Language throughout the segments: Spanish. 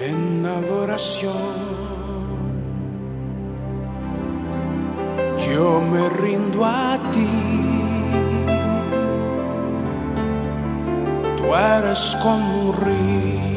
en adoración. Yo me rindo a ti. Tú eres como un río,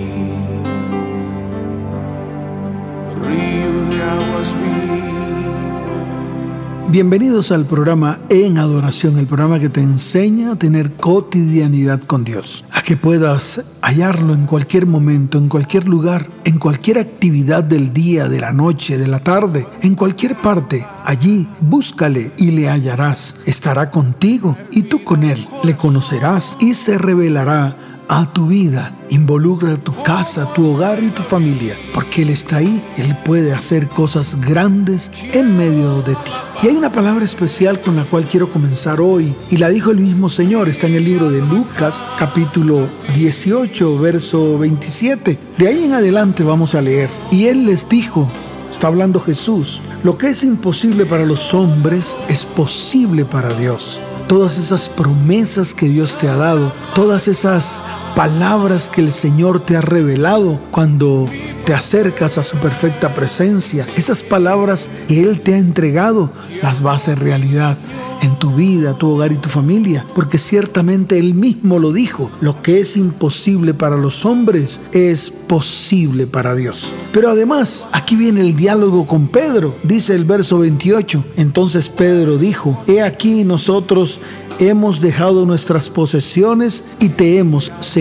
Bienvenidos al programa En Adoración, el programa que te enseña a tener cotidianidad con Dios, a que puedas hallarlo en cualquier momento, en cualquier lugar, en cualquier actividad del día, de la noche, de la tarde, en cualquier parte. Allí búscale y le hallarás. Estará contigo y tú con él. Le conocerás y se revelará a tu vida, involucra tu casa, tu hogar y tu familia, porque Él está ahí, Él puede hacer cosas grandes en medio de ti. Y hay una palabra especial con la cual quiero comenzar hoy, y la dijo el mismo Señor, está en el libro de Lucas, capítulo 18, verso 27. De ahí en adelante vamos a leer. Y Él les dijo, está hablando Jesús, lo que es imposible para los hombres es posible para Dios todas esas promesas que Dios te ha dado, todas esas palabras que el Señor te ha revelado cuando te acercas a su perfecta presencia, esas palabras que Él te ha entregado, las va a hacer realidad en tu vida, tu hogar y tu familia, porque ciertamente Él mismo lo dijo, lo que es imposible para los hombres es posible para Dios. Pero además, aquí viene el diálogo con Pedro, dice el verso 28, entonces Pedro dijo, he aquí nosotros hemos dejado nuestras posesiones y te hemos seguido.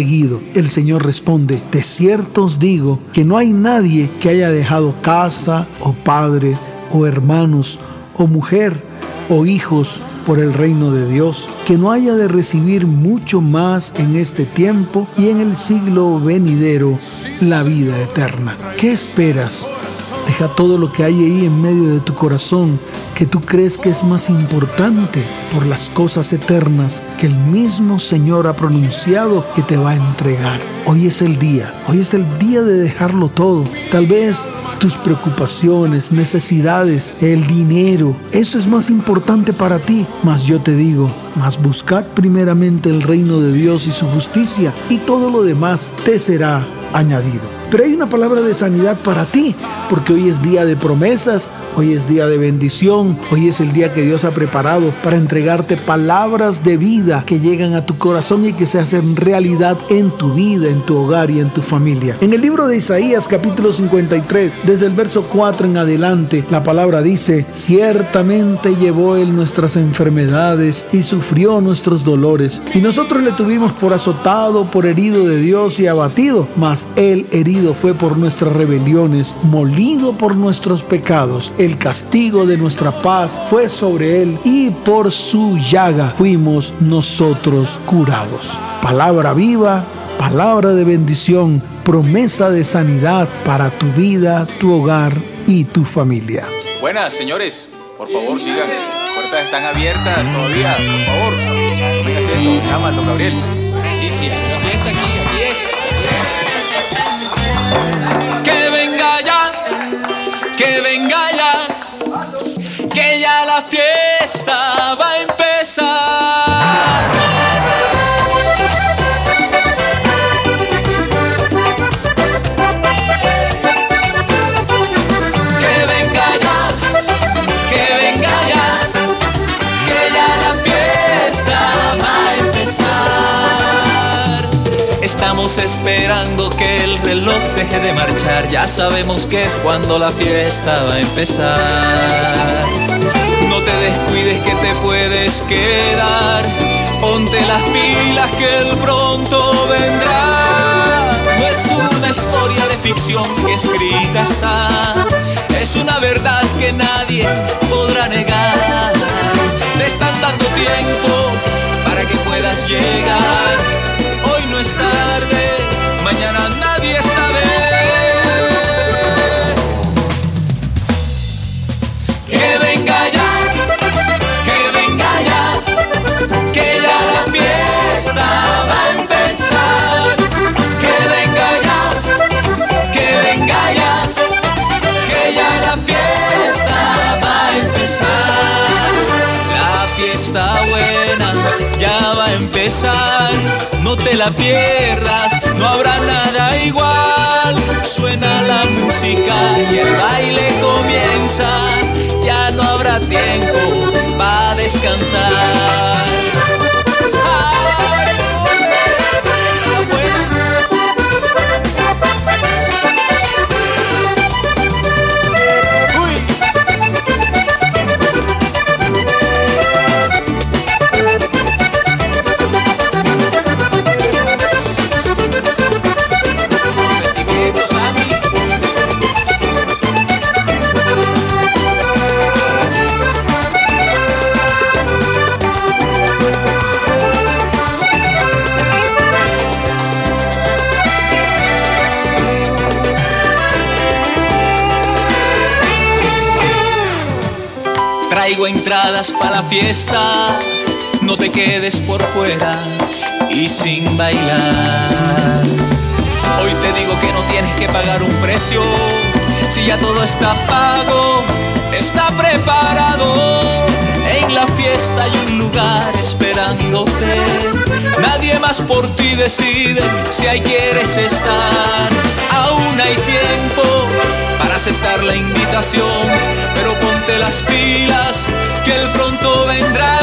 El Señor responde, de cierto os digo que no hay nadie que haya dejado casa o padre o hermanos o mujer o hijos por el reino de Dios, que no haya de recibir mucho más en este tiempo y en el siglo venidero la vida eterna. ¿Qué esperas? Deja todo lo que hay ahí en medio de tu corazón que tú crees que es más importante por las cosas eternas que el mismo Señor ha pronunciado que te va a entregar. Hoy es el día, hoy es el día de dejarlo todo. Tal vez tus preocupaciones, necesidades, el dinero, eso es más importante para ti. Mas yo te digo, mas buscad primeramente el reino de Dios y su justicia y todo lo demás te será añadido. Pero hay una palabra de sanidad para ti, porque hoy es día de promesas, hoy es día de bendición, hoy es el día que Dios ha preparado para entregarte palabras de vida que llegan a tu corazón y que se hacen realidad en tu vida, en tu hogar y en tu familia. En el libro de Isaías capítulo 53, desde el verso 4 en adelante, la palabra dice, ciertamente llevó él nuestras enfermedades y sufrió nuestros dolores, y nosotros le tuvimos por azotado, por herido de Dios y abatido, mas él herido fue por nuestras rebeliones, molido por nuestros pecados. El castigo de nuestra paz fue sobre él y por su llaga fuimos nosotros curados. Palabra viva, palabra de bendición, promesa de sanidad para tu vida, tu hogar y tu familia. Buenas, señores. Por favor, sigan. Las puertas están abiertas todavía. Por favor. Venga, siento. Llama, don Gabriel. Que venga ya, que ya la fiesta va a empezar. Estamos esperando que el reloj deje de marchar. Ya sabemos que es cuando la fiesta va a empezar. No te descuides que te puedes quedar. Ponte las pilas que el pronto vendrá. No es una historia de ficción que escrita está. Es una verdad que nadie podrá negar. Te están dando tiempo para que puedas llegar. Es tarde, mañana nadie sabe. Que venga ya, que venga ya, que ya la fiesta va a empezar. Que venga ya, que venga ya, que ya la fiesta va a empezar fiesta buena ya va a empezar. No te la pierdas, no habrá nada igual. Suena la música y el baile comienza. Ya no habrá tiempo para descansar. Entradas para la fiesta, no te quedes por fuera y sin bailar. Hoy te digo que no tienes que pagar un precio, si ya todo está pago, está preparado. En la fiesta hay un lugar esperándote, nadie más por ti decide si ahí quieres estar. Aún hay tiempo para aceptar la invitación, pero ponte las pilas que él pronto vendrá.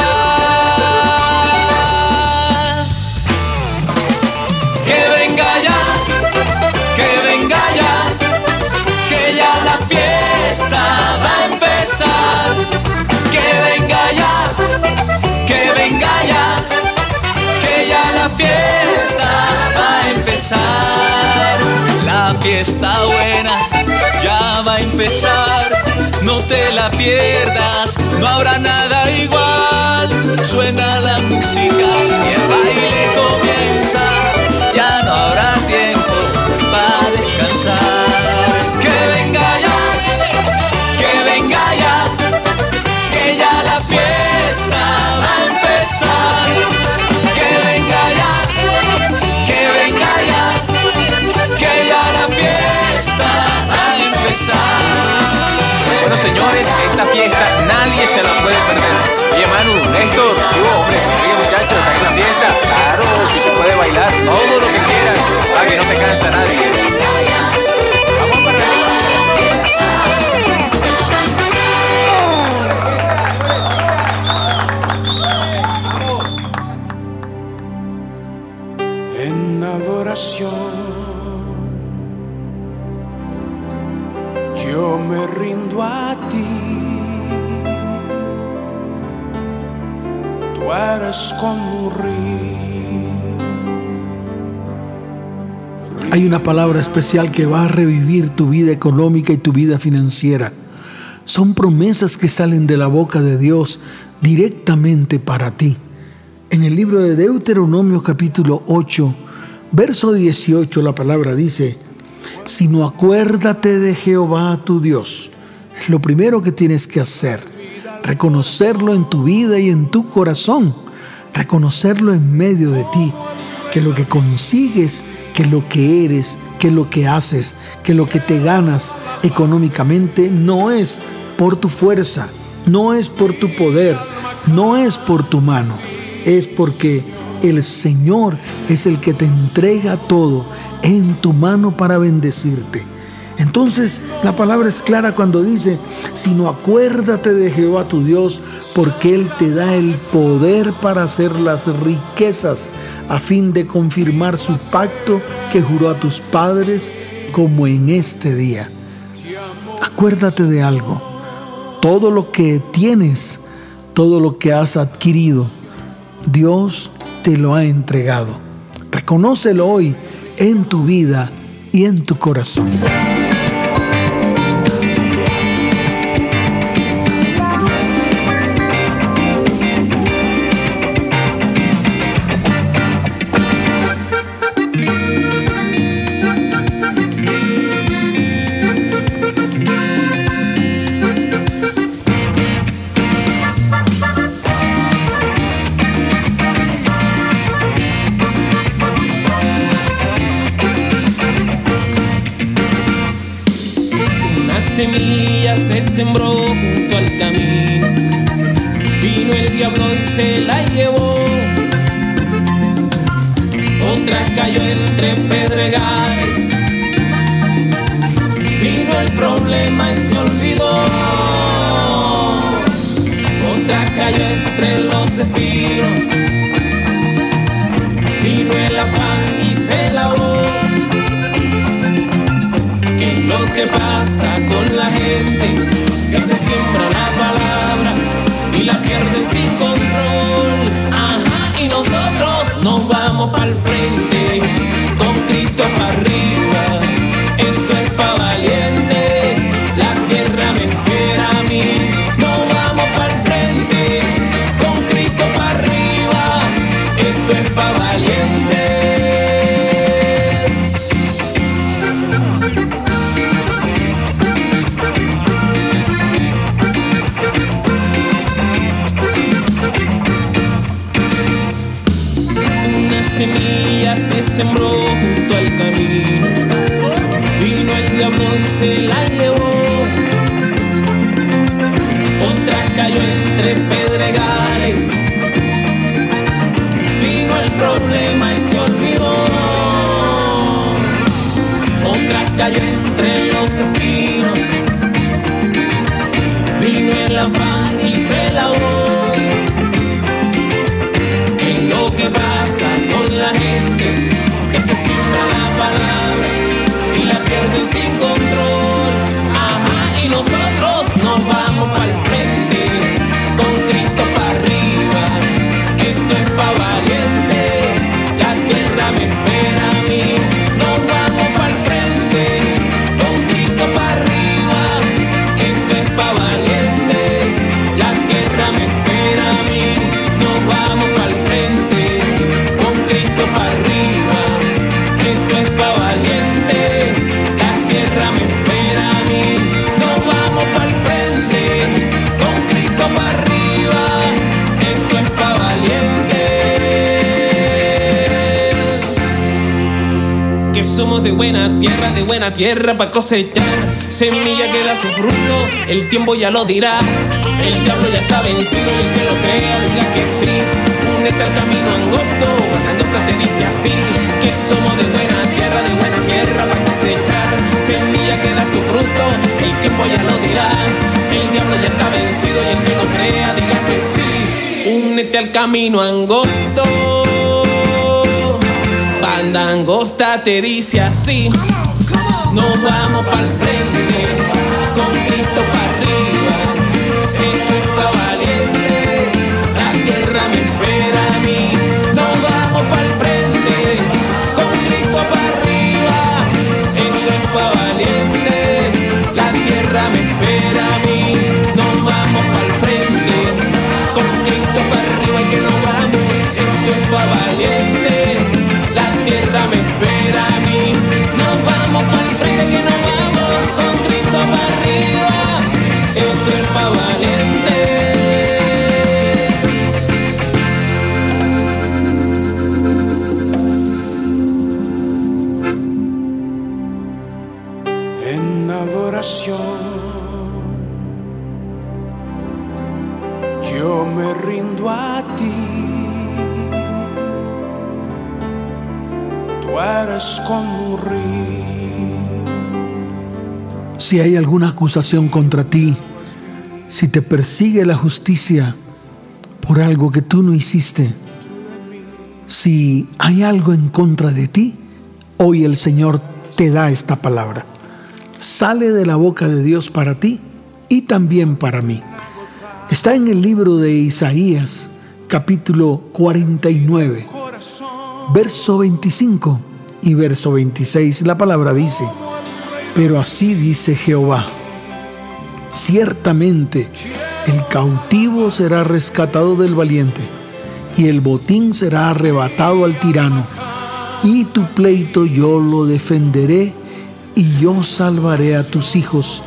Que venga ya, que venga ya, que ya la fiesta va a empezar. Que venga ya, que venga ya, que ya la fiesta va a empezar. La fiesta buena ya va a empezar. No te la pierdas, no habrá nada igual. Suena la música y el baile comienza. Ya no habrá tiempo para descansar. Que venga ya, que venga ya, que ya la fiesta va a empezar. Bueno, señores, esta fiesta nadie se la puede perder. Oye, Manu, Néstor, digo, hombre, oye, muchachos, están en la fiesta. Claro, sí se puede bailar todo lo que quieran, para que no se cansa nadie. Palabra especial que va a revivir tu vida económica y tu vida financiera. Son promesas que salen de la boca de Dios directamente para ti. En el libro de Deuteronomio capítulo 8, verso 18, la palabra dice, sino acuérdate de Jehová tu Dios. Es lo primero que tienes que hacer, reconocerlo en tu vida y en tu corazón, reconocerlo en medio de ti, que lo que consigues, que lo que eres, que lo que haces, que lo que te ganas económicamente no es por tu fuerza, no es por tu poder, no es por tu mano, es porque el Señor es el que te entrega todo en tu mano para bendecirte. Entonces la palabra es clara cuando dice, sino acuérdate de Jehová tu Dios, porque Él te da el poder para hacer las riquezas, a fin de confirmar su pacto que juró a tus padres, como en este día. Acuérdate de algo, todo lo que tienes, todo lo que has adquirido, Dios te lo ha entregado. Reconócelo hoy en tu vida y en tu corazón. Cayó entre los espinos. Vino el afán y se la ahogó. Es lo que pasa con la gente que se siembra la palabra y la pierde sin control. Somos de buena tierra, de buena tierra para cosechar. Semilla que da su fruto, el tiempo ya lo dirá. El diablo ya está vencido y el que lo crea diga que sí. Únete al camino angosto, angosta te dice así. Que somos de buena tierra, de buena tierra para cosechar. Semilla que da su fruto, el tiempo ya lo dirá. El diablo ya está vencido y el que lo crea diga que sí. Únete al camino angosto. Banda angosta te dice así. Nos vamos para el frente con Cristo para arriba. Si hay alguna acusación contra ti, si te persigue la justicia por algo que tú no hiciste, si hay algo en contra de ti, hoy el Señor te da esta palabra. Sale de la boca de Dios para ti y también para mí. Está en el libro de Isaías, capítulo 49, verso 25 y verso 26. La palabra dice, pero así dice Jehová, ciertamente el cautivo será rescatado del valiente y el botín será arrebatado al tirano, y tu pleito yo lo defenderé y yo salvaré a tus hijos,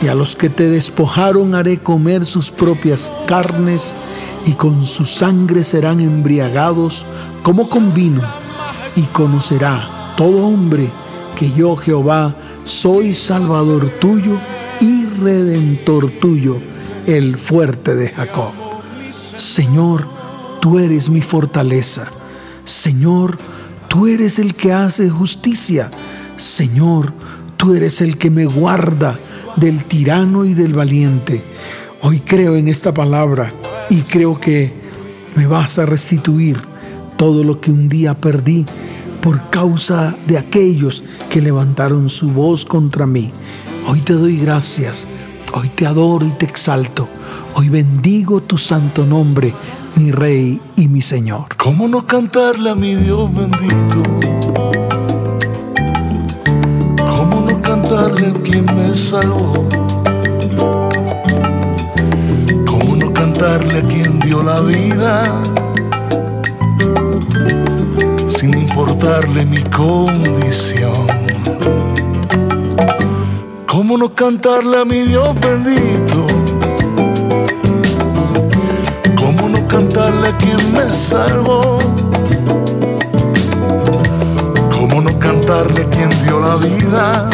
y a los que te despojaron haré comer sus propias carnes, y con su sangre serán embriagados como con vino, y conocerá todo hombre que yo Jehová soy Salvador tuyo y Redentor tuyo, el fuerte de Jacob. Señor, tú eres mi fortaleza. Señor, tú eres el que hace justicia. Señor, tú eres el que me guarda del tirano y del valiente. Hoy creo en esta palabra y creo que me vas a restituir todo lo que un día perdí por causa de aquellos que levantaron su voz contra mí. Hoy te doy gracias, hoy te adoro y te exalto, hoy bendigo tu santo nombre, mi Rey y mi Señor. ¿Cómo no cantarle a mi Dios bendito? ¿Cómo no cantarle a quien me salvó? ¿Cómo no cantarle a quien dio la vida? Sin importarle mi condición. ¿Cómo no cantarle a mi Dios bendito? ¿Cómo no cantarle a quien me salvó? ¿Cómo no cantarle a quien dio la vida?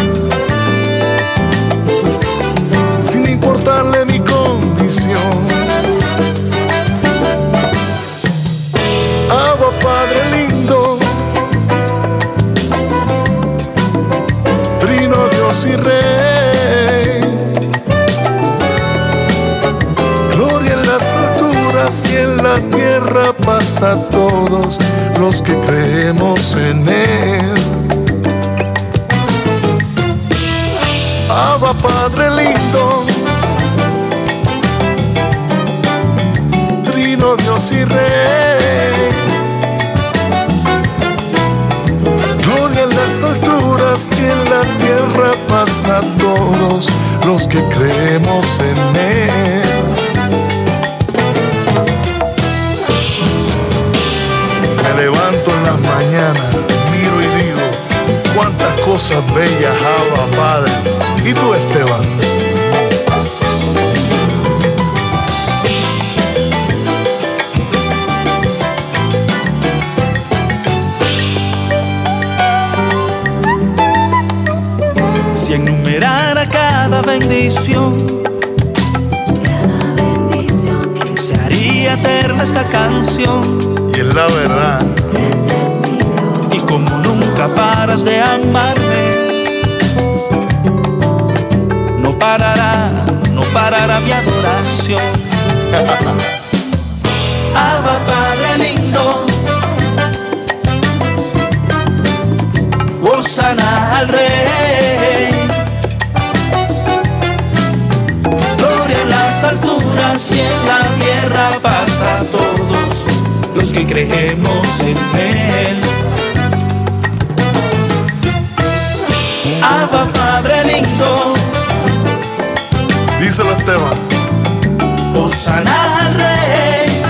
Sin importarle mi condición. A todos los que creemos en Él. Abba Padre lindo, Trino Dios y Rey. Gloria en las alturas y en la tierra pasa a todos los que creemos en Él. Cosas bellas Abba Padre. ¿Y tú, Esteban? Si enumerara cada bendición, Cada bendición que se haría eterna esta canción. Y es la verdad, ese es mi Dios. Y como nunca paras de amarme, parará, no parará mi adoración. Abba Padre lindo, Hosanna al Rey. Gloria en las alturas y en la tierra pasa a todos los que creemos en Él. Abba Padre lindo, díselo Esteban. Hosanna al Rey.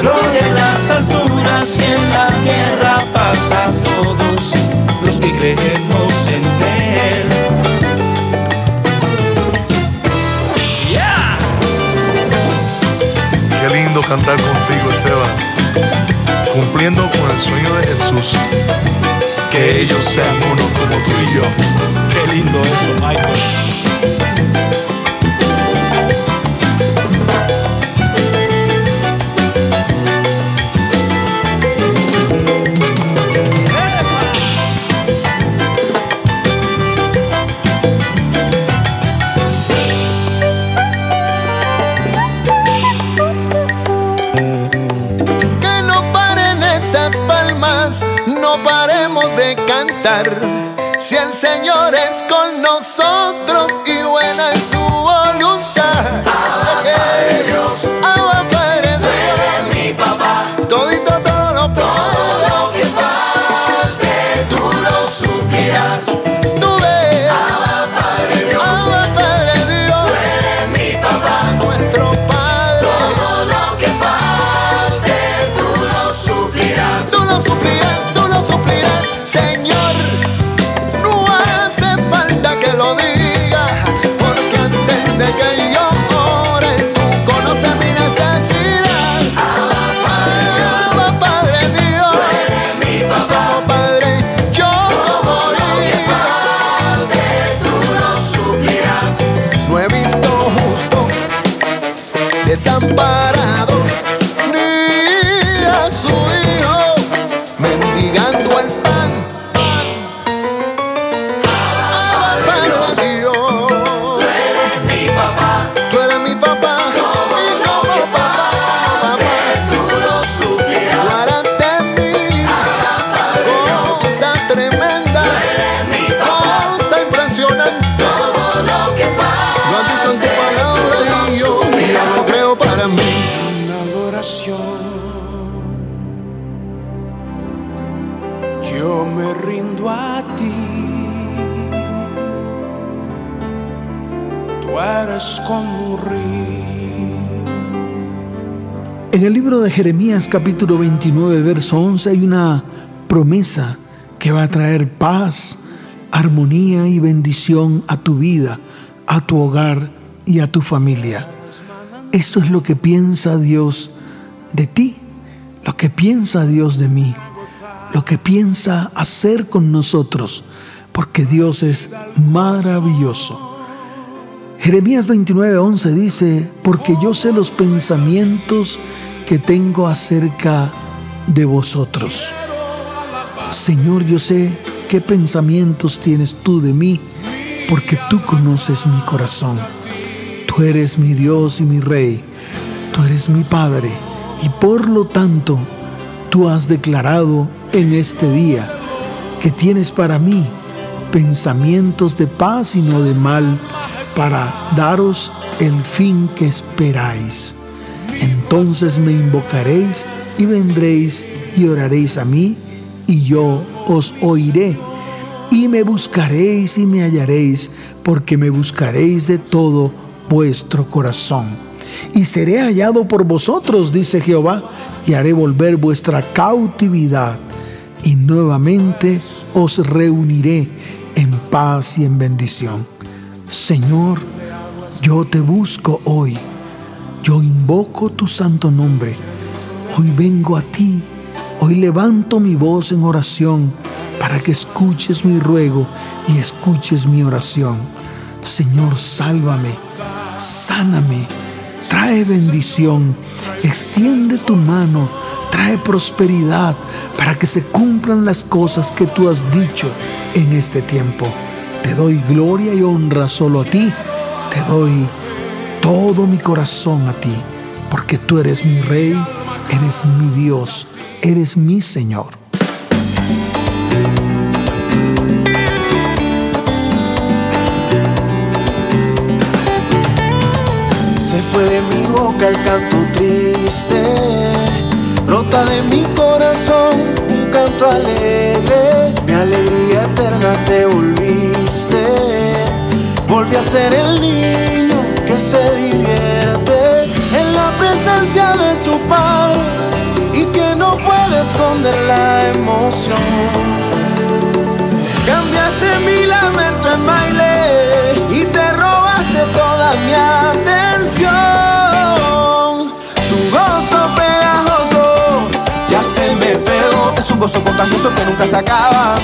Gloria en las alturas y en la tierra pasa a todos los que creemos en Él. Yeah. Qué lindo cantar contigo, Esteban. Cumpliendo con el sueño de Jesús. Que ellos sean uno como tú y yo. Que no paren esas palmas, no paremos de cantar. Si el Señor es con En el libro de Jeremías capítulo 29, verso 11 hay una promesa que va a traer paz, armonía y bendición a tu vida, a tu hogar y a tu familia. Esto es lo que piensa Dios de ti, lo que piensa Dios de mí, lo que piensa hacer con nosotros, porque Dios es maravilloso. Jeremías 29:11 dice, porque yo sé los pensamientos que tengo acerca de vosotros. Señor, yo sé qué pensamientos tienes tú de mí, porque tú conoces mi corazón. Tú eres mi Dios y mi Rey, tú eres mi Padre, y por lo tanto, tú has declarado en este día que tienes para mí pensamientos de paz y no de mal, para daros el fin que esperáis. Entonces me invocaréis y vendréis y oraréis a mí, y yo os oiré. Y me buscaréis y me hallaréis, porque me buscaréis de todo vuestro corazón. Y seré hallado por vosotros, dice Jehová, y haré volver vuestra cautividad, y nuevamente os reuniré en paz y en bendición. Señor, yo te busco hoy, yo invoco tu santo nombre, hoy vengo a ti, hoy levanto mi voz en oración para que escuches mi ruego y escuches mi oración. Señor, sálvame, sáname, trae bendición, extiende tu mano, trae prosperidad para que se cumplan las cosas que tú has dicho en este tiempo. Te doy gloria y honra solo a ti, te doy todo mi corazón a ti, porque tú eres mi rey, eres mi Dios, eres mi Señor. Se fue de mi boca el canto triste, brota de mi corazón un canto alegre, mi alegría eterna te volviste, volví a ser el niño que se divierte en la presencia de su padre y que no puede esconder la emoción. Cambiaste mi lamento en baile y te robaste toda mi atención. Tu gozo pegajoso ya se me pegó. Es un gozo contagioso que nunca se acaba.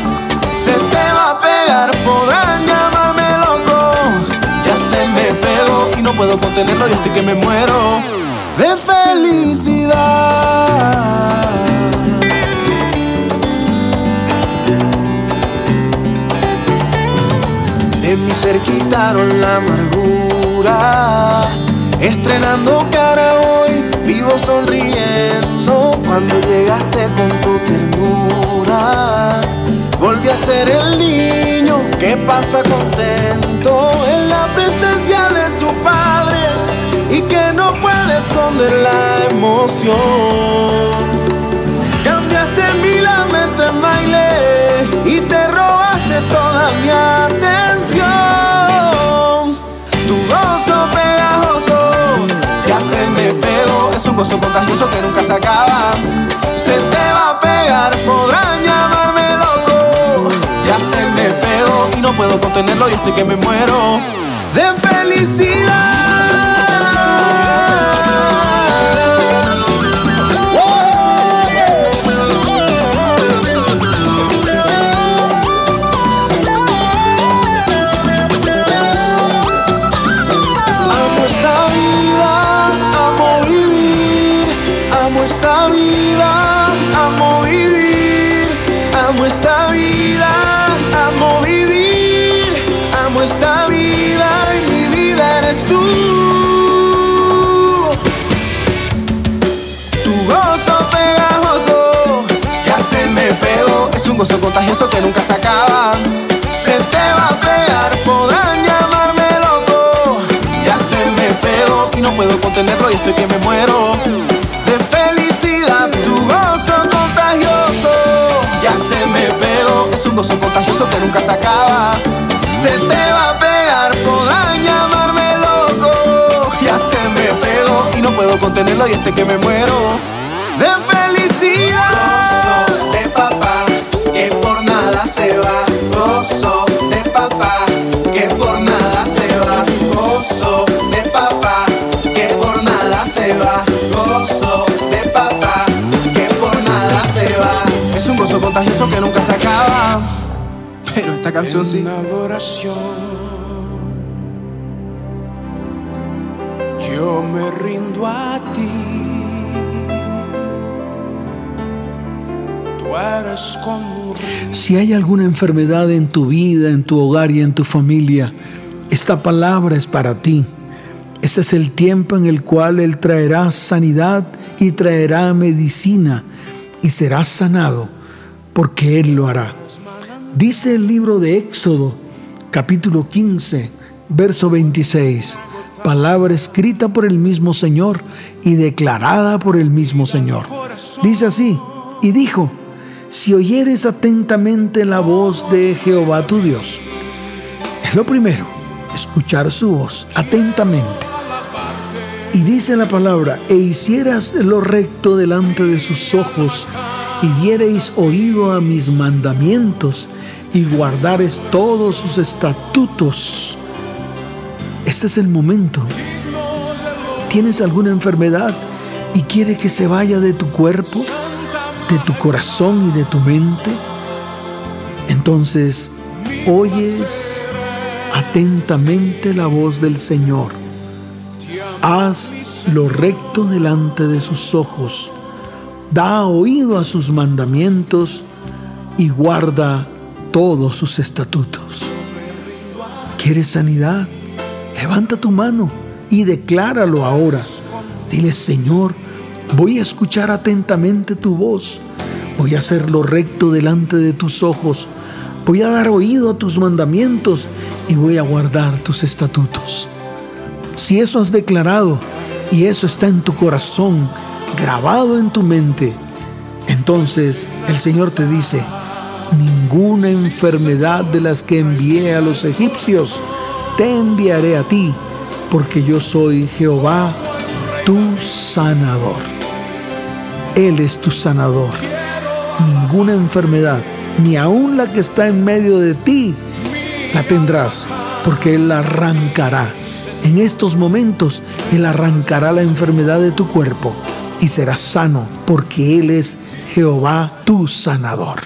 Se te va a pegar, podrán llamarme loco. Ya se me pegó y no puedo contenerlo y estoy que me muero de felicidad. De mi ser quitaron la amargura. Estrenando cara hoy, vivo sonriendo. Cuando llegaste con tu ternura, volví a ser el niño que pasa contento en la presencia de su padre y que no puede esconder la emoción. Cambiaste mi lamento en baile y te robaste toda mi atención. Tu gozo pegajoso ya se me pegó. Es un gozo contagioso que nunca se acaba. Puedo contenerlo y estoy que me muero. De Amo gozo contagioso que nunca se acaba. Se te va a pegar, podrán llamarme loco. Ya se me pegó y no puedo contenerlo y estoy que me muero de felicidad. Tu gozo contagioso ya se me pegó. Es un gozo contagioso que nunca se acaba. Se te va a pegar, podrán llamarme loco. Ya se me pegó y no puedo contenerlo y este que me muero Canción sí. Yo me rindo a ti. Tú eres como un río. Si hay alguna enfermedad en tu vida, en tu hogar y en tu familia, esta palabra es para ti. Ese es el tiempo en el cual Él traerá sanidad y traerá medicina y serás sanado porque Él lo hará. Dice el libro de Éxodo, capítulo 15, verso 26, palabra escrita por el mismo Señor y declarada por el mismo Señor. Dice así, y dijo, si oyeres atentamente la voz de Jehová tu Dios, es lo primero, escuchar su voz atentamente. Y dice la palabra, e hicieras lo recto delante de sus ojos, y diereis oído a mis mandamientos, y guardares todos sus estatutos. Este es el momento. ¿Tienes alguna enfermedad y quiere que se vaya de tu cuerpo, de tu corazón y de tu mente? Entonces, oyes atentamente la voz del Señor. Haz lo recto delante de sus ojos. Da oído a sus mandamientos y guarda todos sus estatutos. ¿Quieres sanidad? Levanta tu mano y decláralo ahora. Dile, Señor, voy a escuchar atentamente tu voz. Voy a hacer lo recto delante de tus ojos. Voy a dar oído a tus mandamientos y voy a guardar tus estatutos. Si eso has declarado y eso está en tu corazón, grabado en tu mente, entonces el Señor te dice, ninguna enfermedad de las que envié a los egipcios te enviaré a ti, porque yo soy Jehová, tu sanador. Él es tu sanador. Ninguna enfermedad, ni aun la que está en medio de ti, la tendrás, porque Él la arrancará. En estos momentos, Él arrancará la enfermedad de tu cuerpo y serás sano, porque Él es Jehová, tu sanador.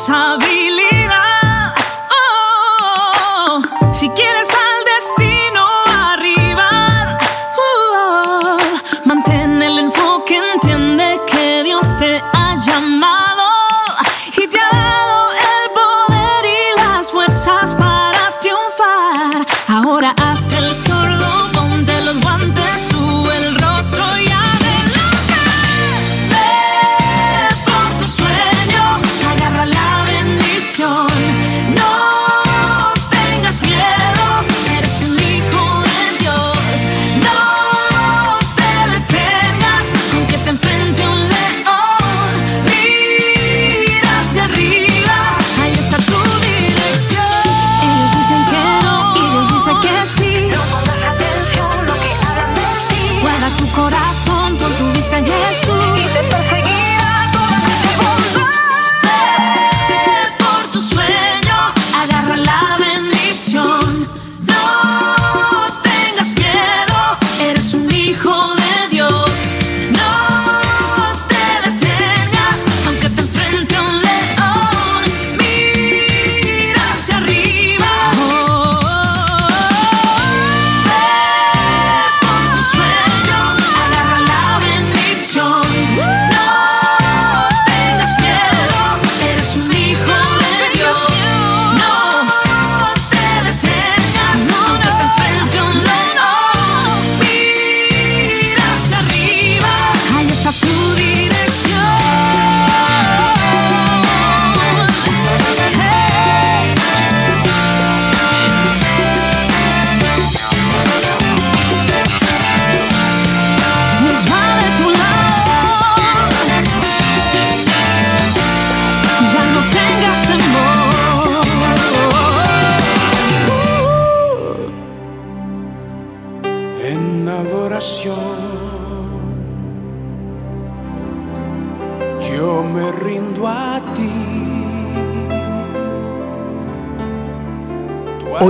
sabes.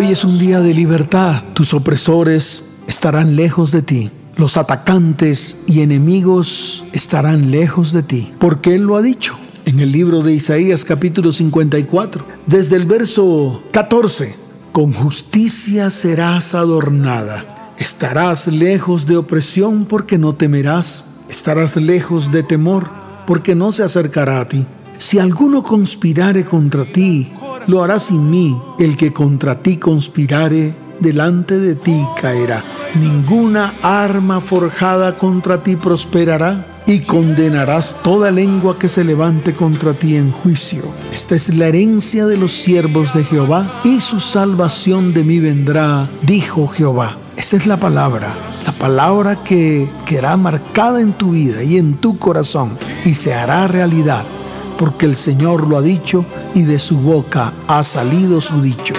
Hoy es un día de libertad. Tus opresores estarán lejos de ti. Los atacantes y enemigos estarán lejos de ti. Porque Él lo ha dicho en el libro de Isaías capítulo 54, desde el verso 14. Con justicia serás adornada. Estarás lejos de opresión porque no temerás. Estarás lejos de temor porque no se acercará a ti. Si alguno conspirare contra ti, lo hará sin mí. El que contra ti conspirare, delante de ti caerá. Ninguna arma forjada contra ti prosperará y condenarás toda lengua que se levante contra ti en juicio. Esta es la herencia de los siervos de Jehová y su salvación de mí vendrá, dijo Jehová. Esa es la palabra, la palabra que quedará marcada en tu vida y en tu corazón y se hará realidad, porque el Señor lo ha dicho y de su boca ha salido su dicho.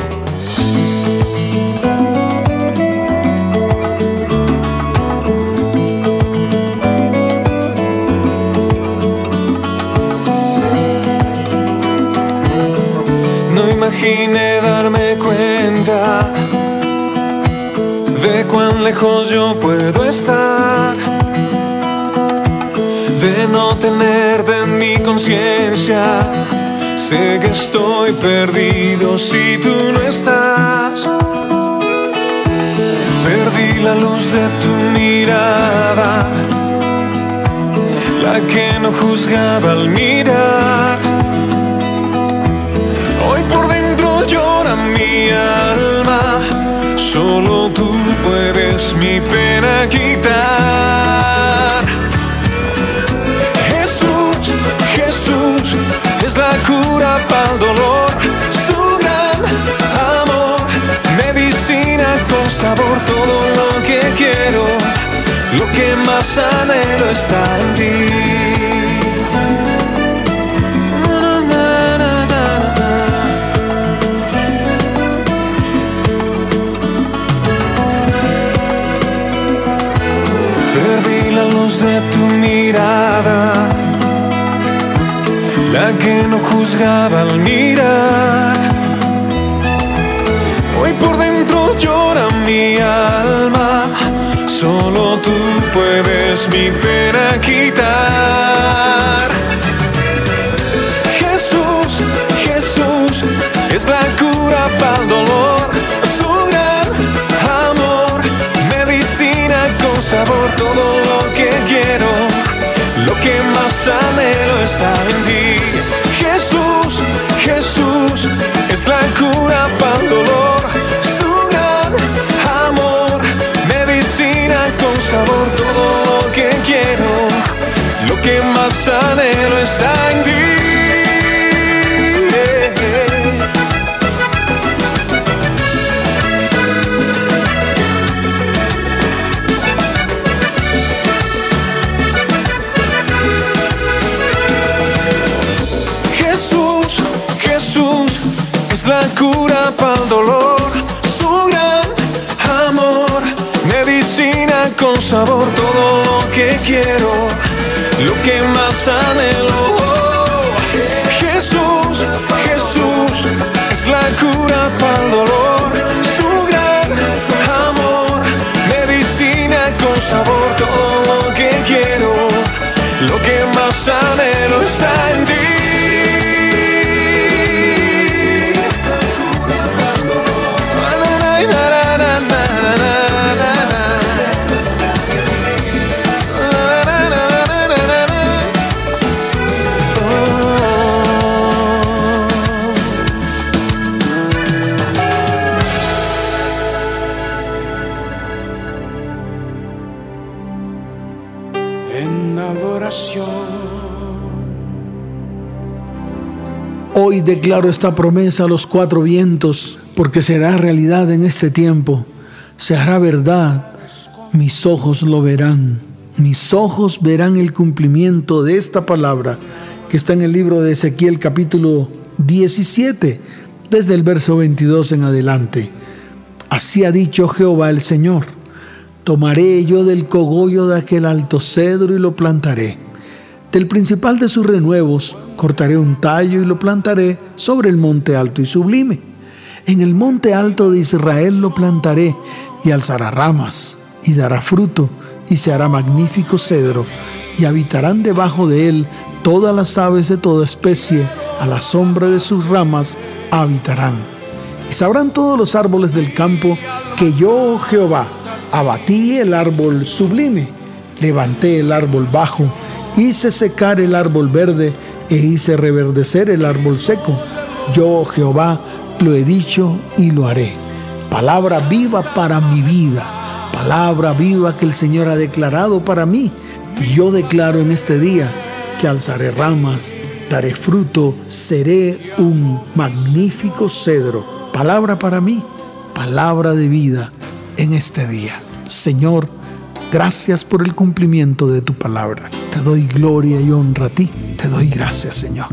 No imaginé darme cuenta de cuán lejos yo puedo estar, no tenerte en mi conciencia. Sé que estoy perdido si tú no estás. Perdí la luz de tu mirada, la que no juzgaba al mirar. Hoy por dentro llora mi alma, solo tú puedes mi pena quitar. Para dolor, su gran amor, medicina con sabor, todo lo que quiero, lo que más anhelo está en ti. Que no juzgaba al mirar. Hoy por dentro llora mi alma, solo tú puedes mi pena quitar. Jesús, Jesús, es la cura para el dolor, su gran amor, medicina con sabor, todo lo que quiero, lo que más anhelo está en ti. Que más anhelo está en ti. Jesús, Jesús es la cura para el dolor, su gran amor, medicina con sabor, todo lo que quiero, lo que más anhelo. Jesús, Jesús es la cura para el dolor, su gran amor, medicina con sabor, todo lo que quiero, lo que más anhelo está en ti. Declaro esta promesa a los cuatro vientos, porque será realidad en este tiempo, se hará verdad, mis ojos lo verán, mis ojos verán el cumplimiento de esta palabra que está en el libro de Ezequiel capítulo 17, desde el verso 22 en adelante. Así ha dicho Jehová el Señor, Tomaré yo del cogollo de aquel alto cedro y lo plantaré. Del principal de sus renuevos cortaré un tallo y lo plantaré sobre el monte alto y sublime. En el monte alto de Israel lo plantaré y alzará ramas y dará fruto y se hará magnífico cedro y habitarán debajo de él todas las aves de toda especie, a la sombra de sus ramas habitarán. Y sabrán todos los árboles del campo que yo, Jehová, abatí el árbol sublime, levanté el árbol bajo, hice secar el árbol verde e hice reverdecer el árbol seco. Yo, Jehová, lo he dicho y lo haré. Palabra viva para mi vida, palabra viva que el Señor ha declarado para mí. Y yo declaro en este día que alzaré ramas, daré fruto, seré un magnífico cedro. Palabra para mí, palabra de vida en este día. Señor, gracias por el cumplimiento de tu palabra. Te doy gloria y honra a ti. Te doy gracias, Señor.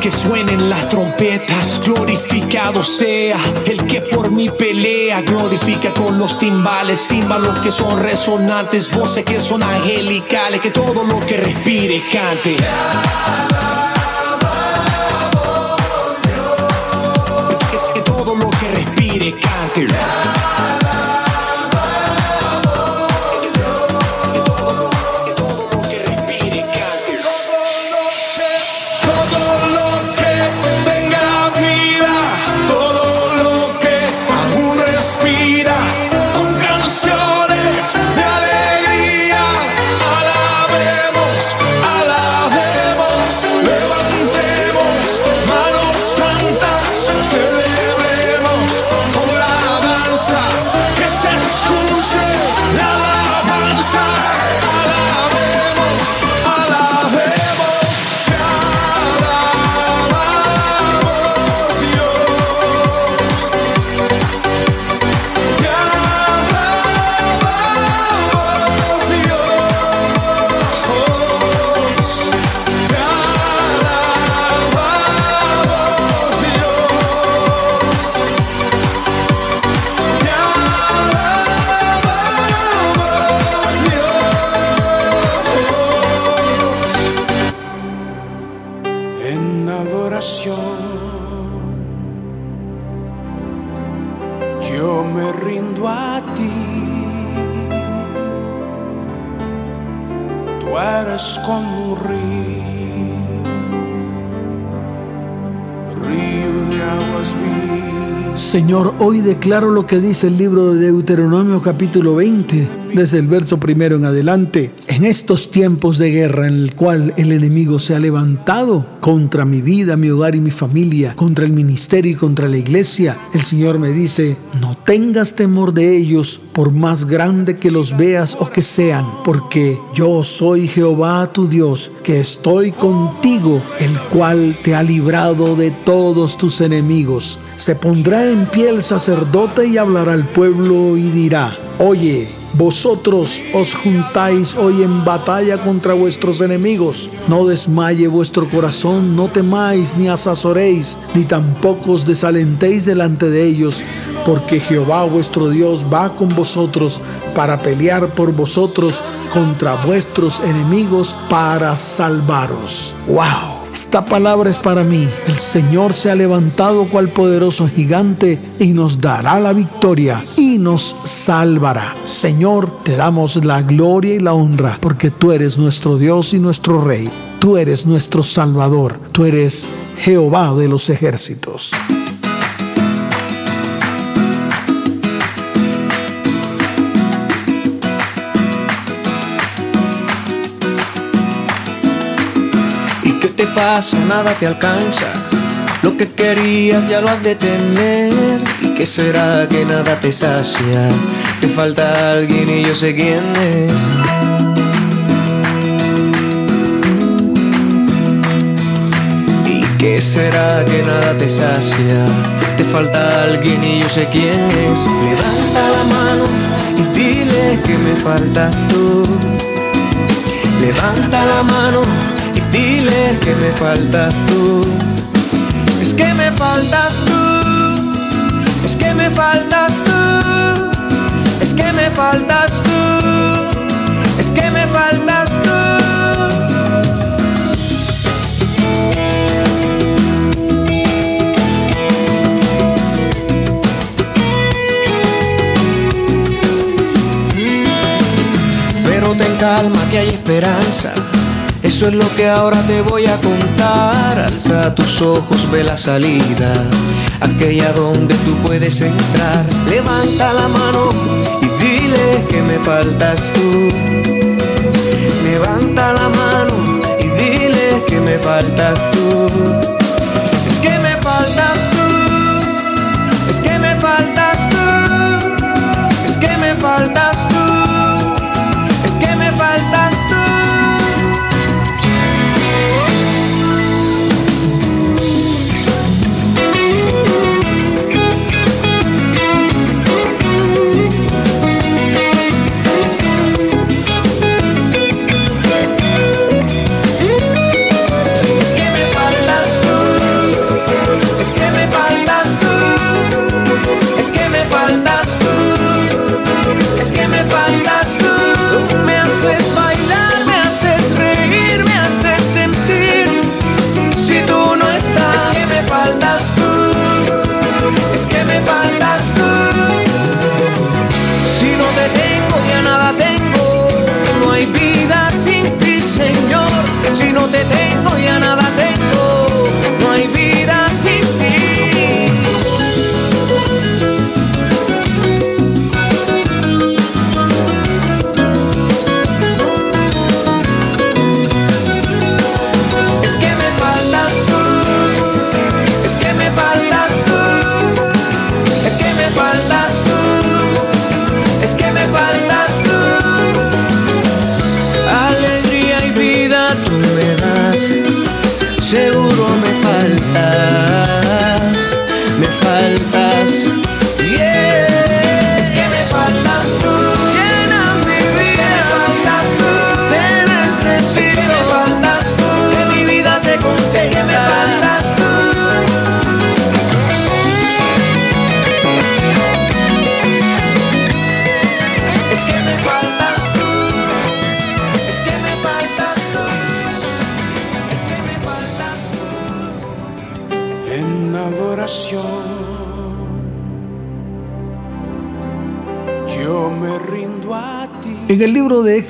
Que suenen las trompetas. Glorificado sea el que por mí pelea. Glorifica con los timbales, címbalos que son resonantes, voces que son angelicales. Que todo lo que respire cante. Que todo lo que respire cante. Señor, hoy declaro lo que dice el libro de Deuteronomio capítulo 20, desde el verso primero en adelante. En estos tiempos de guerra en el cual el enemigo se ha levantado contra mi vida, mi hogar y mi familia, contra el ministerio y contra la iglesia, el Señor me dice, no tengas temor de ellos por más grande que los veas o que sean, porque yo soy Jehová tu Dios, que estoy contigo, el cual te ha librado de todos tus enemigos. Se pondrá en pie el sacerdote y hablará al pueblo y dirá, oye, vosotros os juntáis hoy en batalla contra vuestros enemigos. No desmaye vuestro corazón, no temáis ni asazoréis, ni tampoco os desalentéis delante de ellos, porque Jehová vuestro Dios va con vosotros para pelear por vosotros contra vuestros enemigos para salvaros. ¡Wow! Esta palabra es para mí. El Señor se ha levantado cual poderoso gigante y nos dará la victoria y nos salvará. Señor, te damos la gloria y la honra porque tú eres nuestro Dios y nuestro Rey. Tú eres nuestro Salvador. Tú eres Jehová de los ejércitos. Pasa? Nada te alcanza. Lo que querías ya lo has de tener. ¿Y qué será que nada te sacia? Te falta alguien y yo sé quién es. ¿Y qué será que nada te sacia? Te falta alguien y yo sé quién es. Levanta la mano y dile que me faltas tú. Levanta la mano dile que me faltas tú. Es que me faltas tú. Es que me faltas tú. Es que me faltas tú. Es que me faltas tú. Pero ten calma que hay esperanza. Eso es lo que ahora te voy a contar. Alza tus ojos, ve la salida, aquella donde tú puedes entrar. Levanta la mano y dile que me faltas tú. Levanta la mano y dile que me faltas tú. si no te tengo ya nada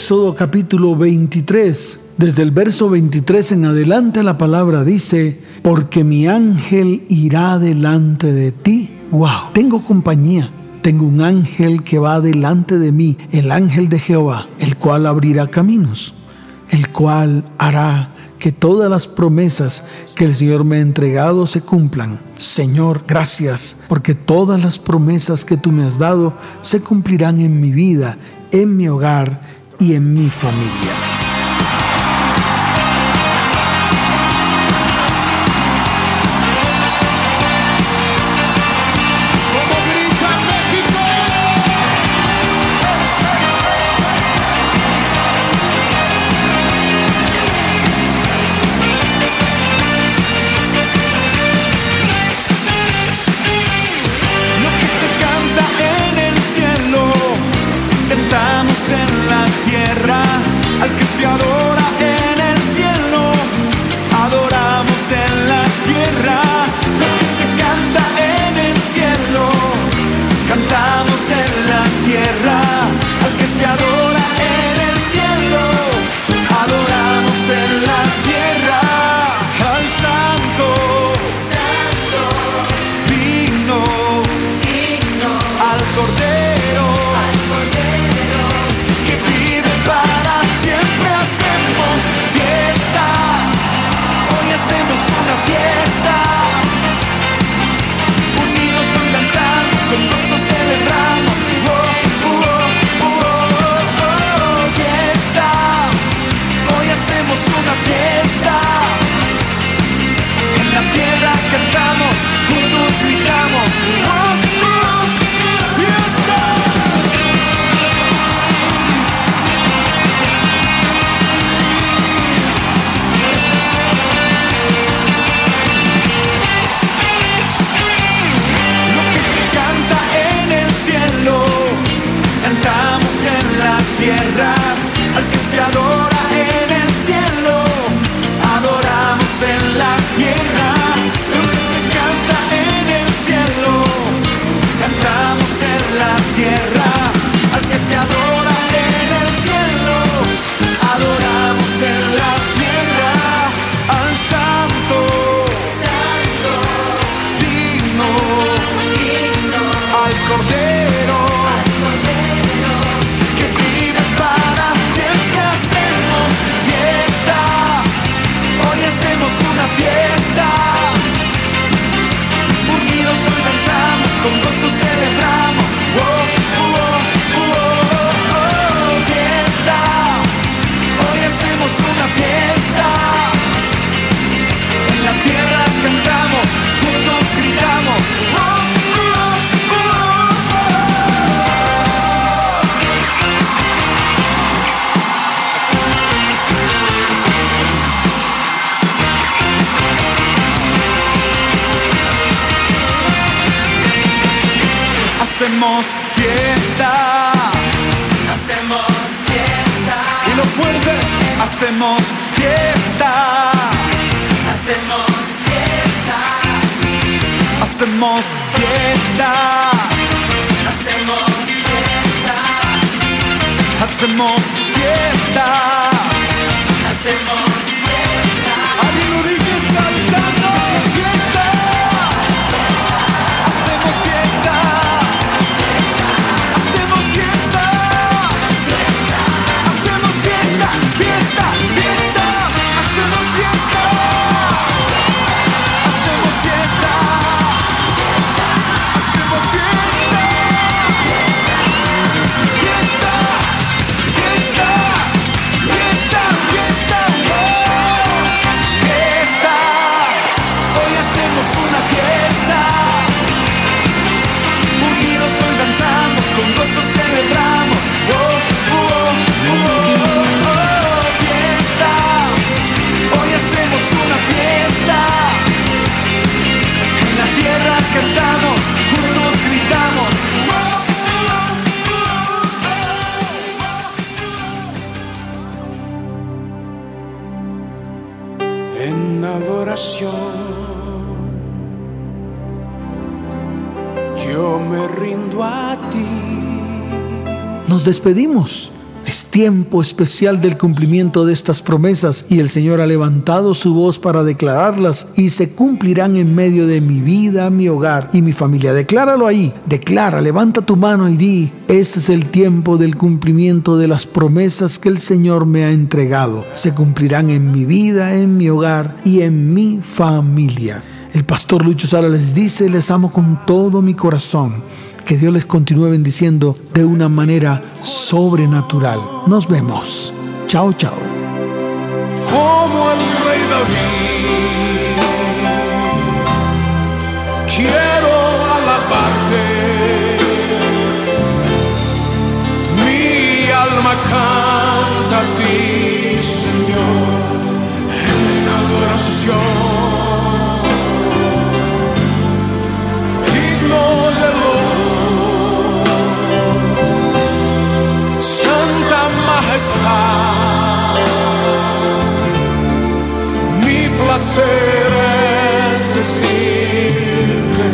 Éxodo capítulo 23, desde el verso 23 en adelante la palabra dice, porque mi ángel irá delante de ti. ¡Wow! Tengo compañía. Tengo un ángel que va delante de mí, el ángel de Jehová, el cual abrirá caminos, el cual hará que todas las promesas que el Señor me ha entregado se cumplan. Señor, gracias, porque todas las promesas que tú me has dado se cumplirán en mi vida, en mi hogar y en mi familia. estamos en Hacemos fiesta. Hacemos fiesta. Y lo fuerte, hacemos fiesta. Hacemos fiesta. Hacemos fiesta. Hacemos fiesta. Hacemos fiesta. Despedimos. Es tiempo especial del cumplimiento de estas promesas y el Señor ha levantado su voz para declararlas y se cumplirán en medio de mi vida, mi hogar y mi familia. Decláralo ahí, declara, levanta tu mano y di, este es el tiempo del cumplimiento de las promesas que el Señor me ha entregado. Se cumplirán en mi vida, en mi hogar y en mi familia. El pastor Lucho Sala les dice, les amo con todo mi corazón. Que Dios les continúe bendiciendo de una manera sobrenatural. Nos vemos. Chao, chao. Majestad. Mi placer es decirte,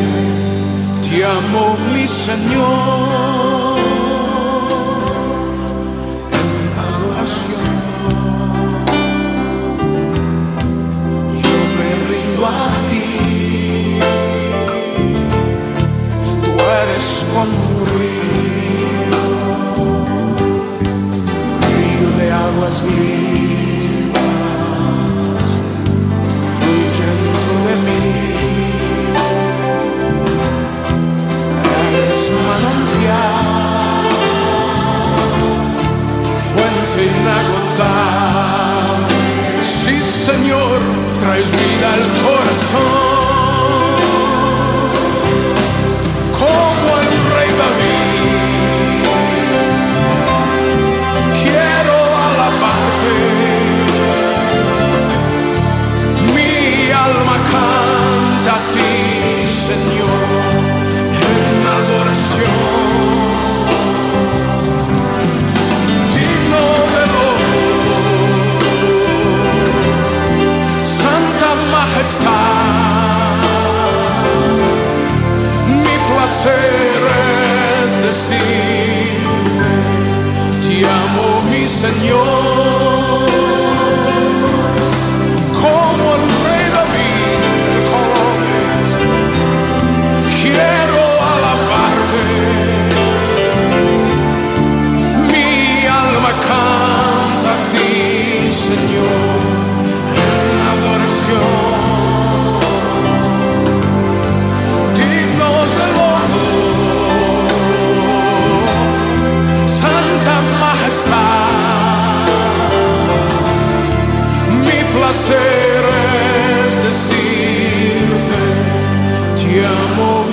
te amo mi Señor. En adoración, yo me rindo a ti. Tú eres como un río,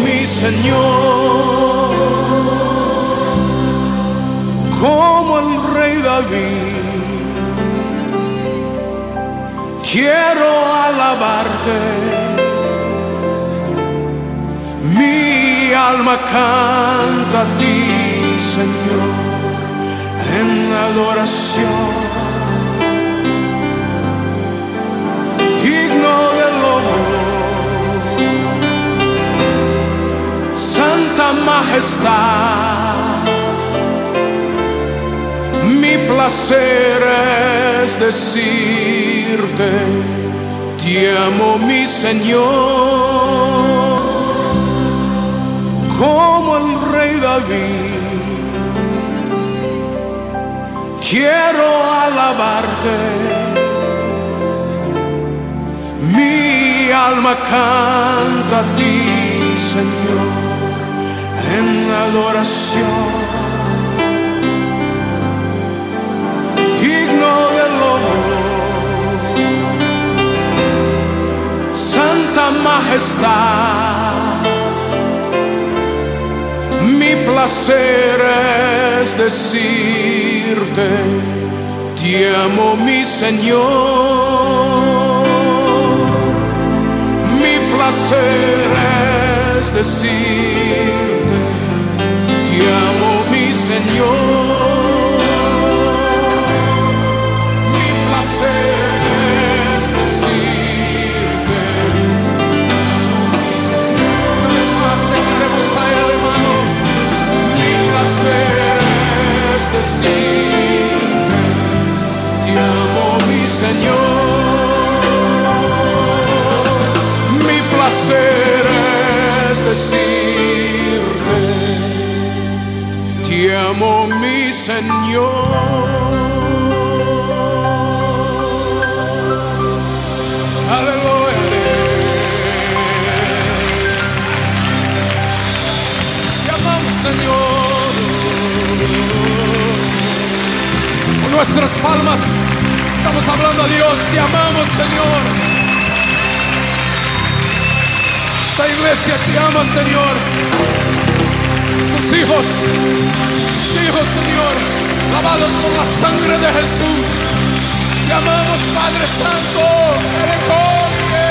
mi Señor, como el rey David. Quiero alabarte, mi alma canta a ti, Señor, en adoración. digno del honor, Santa Majestad. Mi placer es decirte, te amo mi Señor, como el rey David. Quiero alabarte. Mi alma canta a ti, Señor, en adoración. Digno del honor, Santa Majestad. Mi placer es decirte, te amo, mi Señor mi placer es decirte, te amo, mi Señor. Mi placer es decirte. Una más te queremos a él, hermano. Mi placer es decirte. Te amo, mi Señor. Mi placer es decirte. Amo mi Señor. Aleluya. Te amamos, Señor. Con nuestras palmas estamos hablando a Dios. Te amamos, Señor. Esta iglesia te ama, Señor. Tus hijos, hijos, Señor, lavados por la sangre de Jesús. Te amamos, Padre Santo. Erecorte.